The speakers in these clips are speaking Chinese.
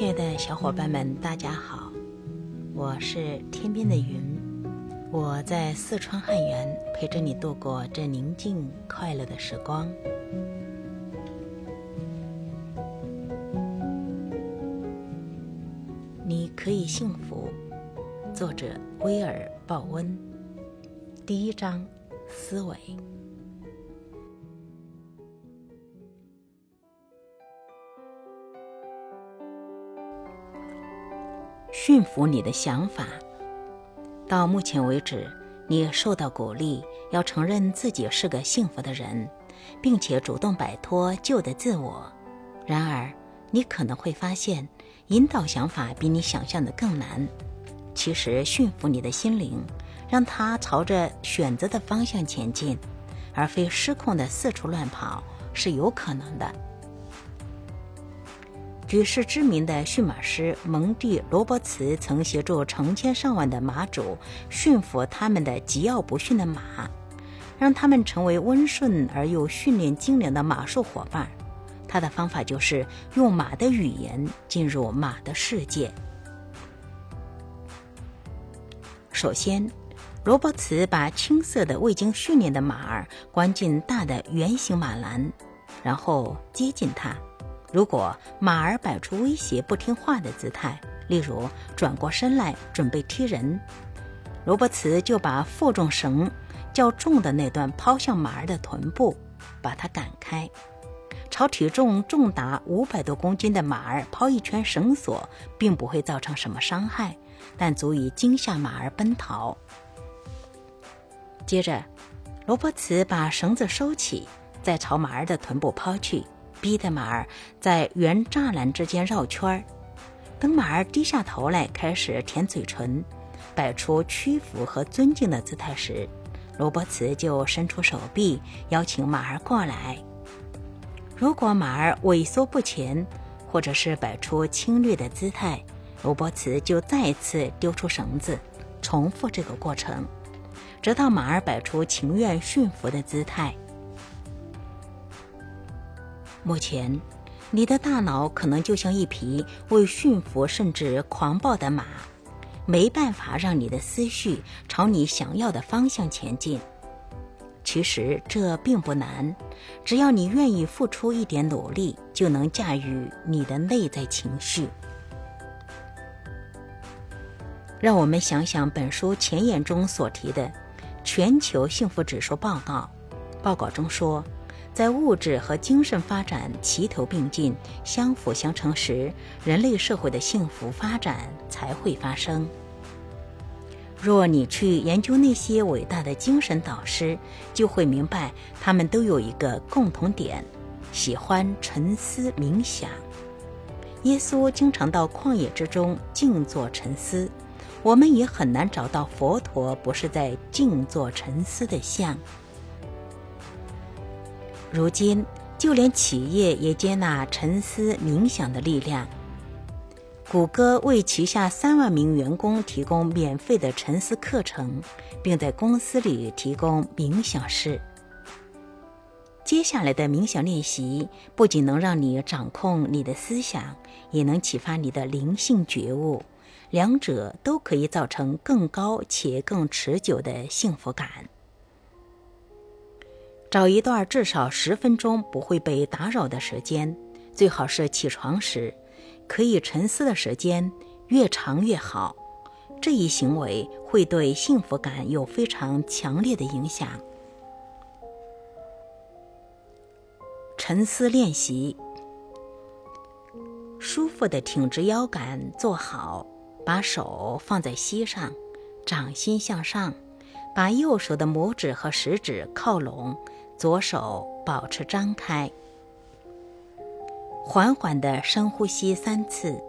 亲爱的小伙伴们，大家好，我是天边的云，我在四川汉源陪着你度过这宁静快乐的时光。你可以幸福，作者威尔·鲍温，第一章，思维。驯服你的想法。到目前为止，你受到鼓励，要承认自己是个幸福的人，并且主动摆脱旧的自我。然而，你可能会发现，引导想法比你想象的更难。其实，驯服你的心灵，让它朝着选择的方向前进，而非失控的四处乱跑，是有可能的。举世知名的驯马师蒙蒂·罗伯茨曾协助成千上万的马主驯服他们的桀骜不驯的马，让他们成为温顺而又训练精良的马术伙伴。他的方法就是用马的语言进入马的世界。首先，罗伯茨把青色的未经训练的马儿关进大的圆形马栏，然后接近它。如果马儿摆出威胁、不听话的姿态，例如转过身来准备踢人，罗伯茨就把负重绳较重的那段抛向马儿的臀部，把它赶开。朝体重重达五百多公斤的马儿抛一圈绳索，并不会造成什么伤害，但足以惊吓马儿奔逃。接着，罗伯茨把绳子收起，再朝马儿的臀部抛去。逼得马儿在圆栅栏之间绕圈儿，等马儿低下头来开始舔嘴唇，摆出屈服和尊敬的姿态时，罗伯茨就伸出手臂邀请马儿过来。如果马儿萎缩不前，或者是摆出侵略的姿态，罗伯茨就再次丢出绳子，重复这个过程，直到马儿摆出情愿驯服的姿态。目前，你的大脑可能就像一匹为驯服甚至狂暴的马，没办法让你的思绪朝你想要的方向前进。其实这并不难，只要你愿意付出一点努力，就能驾驭你的内在情绪。让我们想想本书前言中所提的全球幸福指数报告。报告中说。在物质和精神发展齐头并进、相辅相成时，人类社会的幸福发展才会发生。若你去研究那些伟大的精神导师，就会明白，他们都有一个共同点：喜欢沉思冥想。耶稣经常到旷野之中静坐沉思，我们也很难找到佛陀不是在静坐沉思的像。如今，就连企业也接纳沉思冥想的力量。谷歌为旗下三万名员工提供免费的沉思课程，并在公司里提供冥想室。接下来的冥想练习不仅能让你掌控你的思想，也能启发你的灵性觉悟，两者都可以造成更高且更持久的幸福感。找一段至少十分钟不会被打扰的时间，最好是起床时，可以沉思的时间越长越好。这一行为会对幸福感有非常强烈的影响。沉思练习：舒服的挺直腰杆坐好，把手放在膝上，掌心向上，把右手的拇指和食指靠拢。左手保持张开，缓缓的深呼吸三次，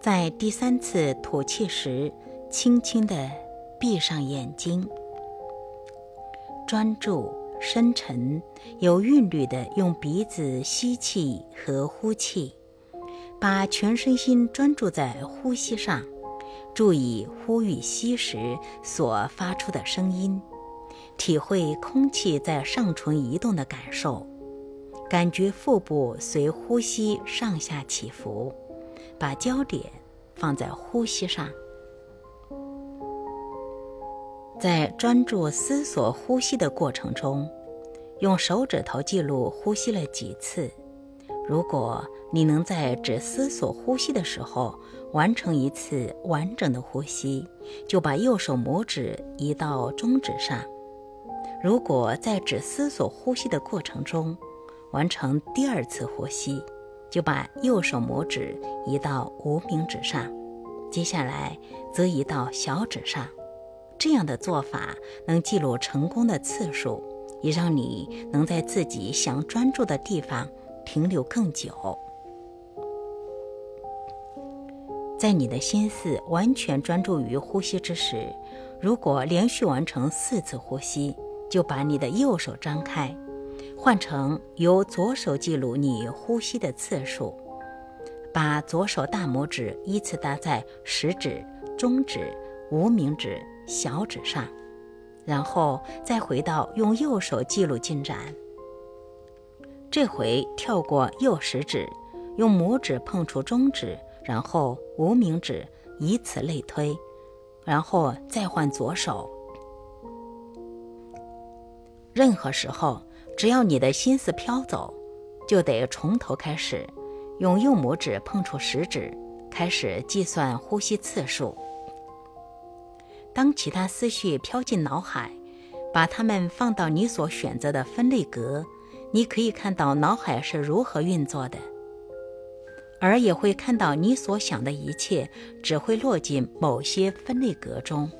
在第三次吐气时，轻轻的闭上眼睛，专注、深沉、有韵律的用鼻子吸气和呼气，把全身心专注在呼吸上，注意呼与吸时所发出的声音。体会空气在上唇移动的感受，感觉腹部随呼吸上下起伏，把焦点放在呼吸上，在专注思索呼吸的过程中，用手指头记录呼吸了几次。如果你能在只思索呼吸的时候完成一次完整的呼吸，就把右手拇指移到中指上；如果在只思索呼吸的过程中完成第二次呼吸，就把右手拇指移到无名指上，接下来则移到小指上。这样的做法能记录成功的次数，也让你能在自己想专注的地方。停留更久，在你的心思完全专注于呼吸之时，如果连续完成四次呼吸，就把你的右手张开，换成由左手记录你呼吸的次数，把左手大拇指依次搭在食指、中指、无名指、小指上，然后再回到用右手记录进展。这回跳过右食指，用拇指碰触中指，然后无名指，以此类推，然后再换左手。任何时候，只要你的心思飘走，就得从头开始，用右拇指碰触食指，开始计算呼吸次数。当其他思绪飘进脑海，把它们放到你所选择的分类格。你可以看到脑海是如何运作的，而也会看到你所想的一切只会落进某些分类格中。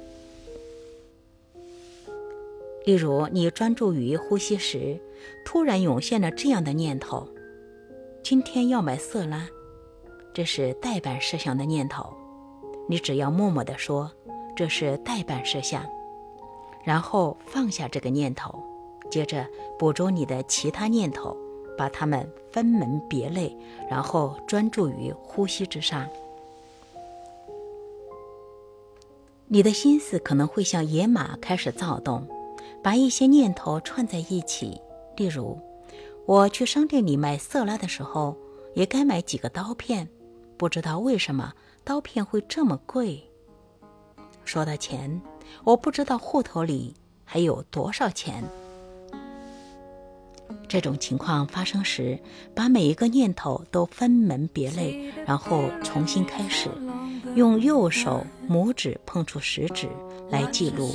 例如，你专注于呼吸时，突然涌现了这样的念头：“今天要买色拉。”这是代办事项的念头。你只要默默地说：“这是代办事项”，然后放下这个念头。接着捕捉你的其他念头，把它们分门别类，然后专注于呼吸之上。你的心思可能会像野马开始躁动，把一些念头串在一起。例如，我去商店里买色拉的时候，也该买几个刀片，不知道为什么刀片会这么贵。说到钱，我不知道户头里还有多少钱。这种情况发生时，把每一个念头都分门别类，然后重新开始，用右手拇指碰触食指来记录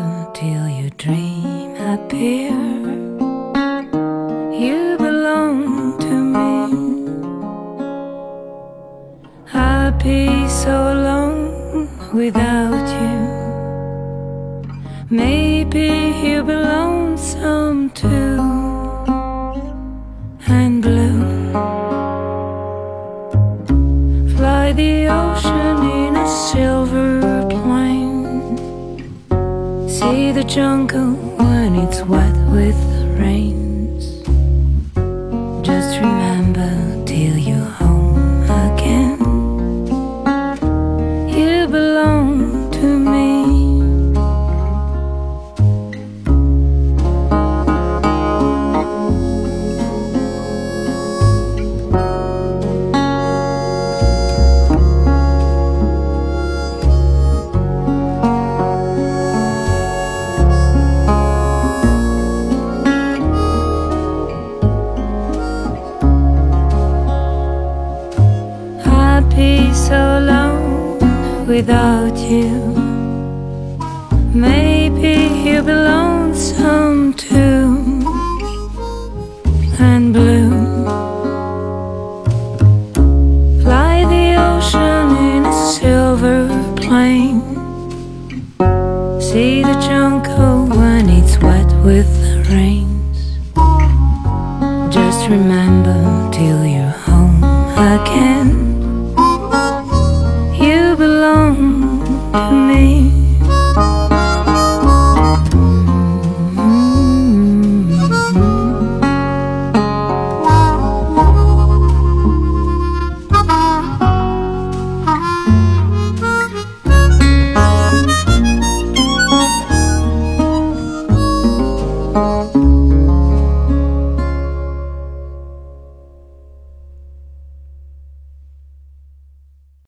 appear. You belong to me. I'll be so alone without you. Maybe you belong some too. The jungle when it's wet with the rains. Just remember without you. Maybe you belong some too, and blue. Fly the ocean in a silver plane. See the jungle when it's wet with the rains.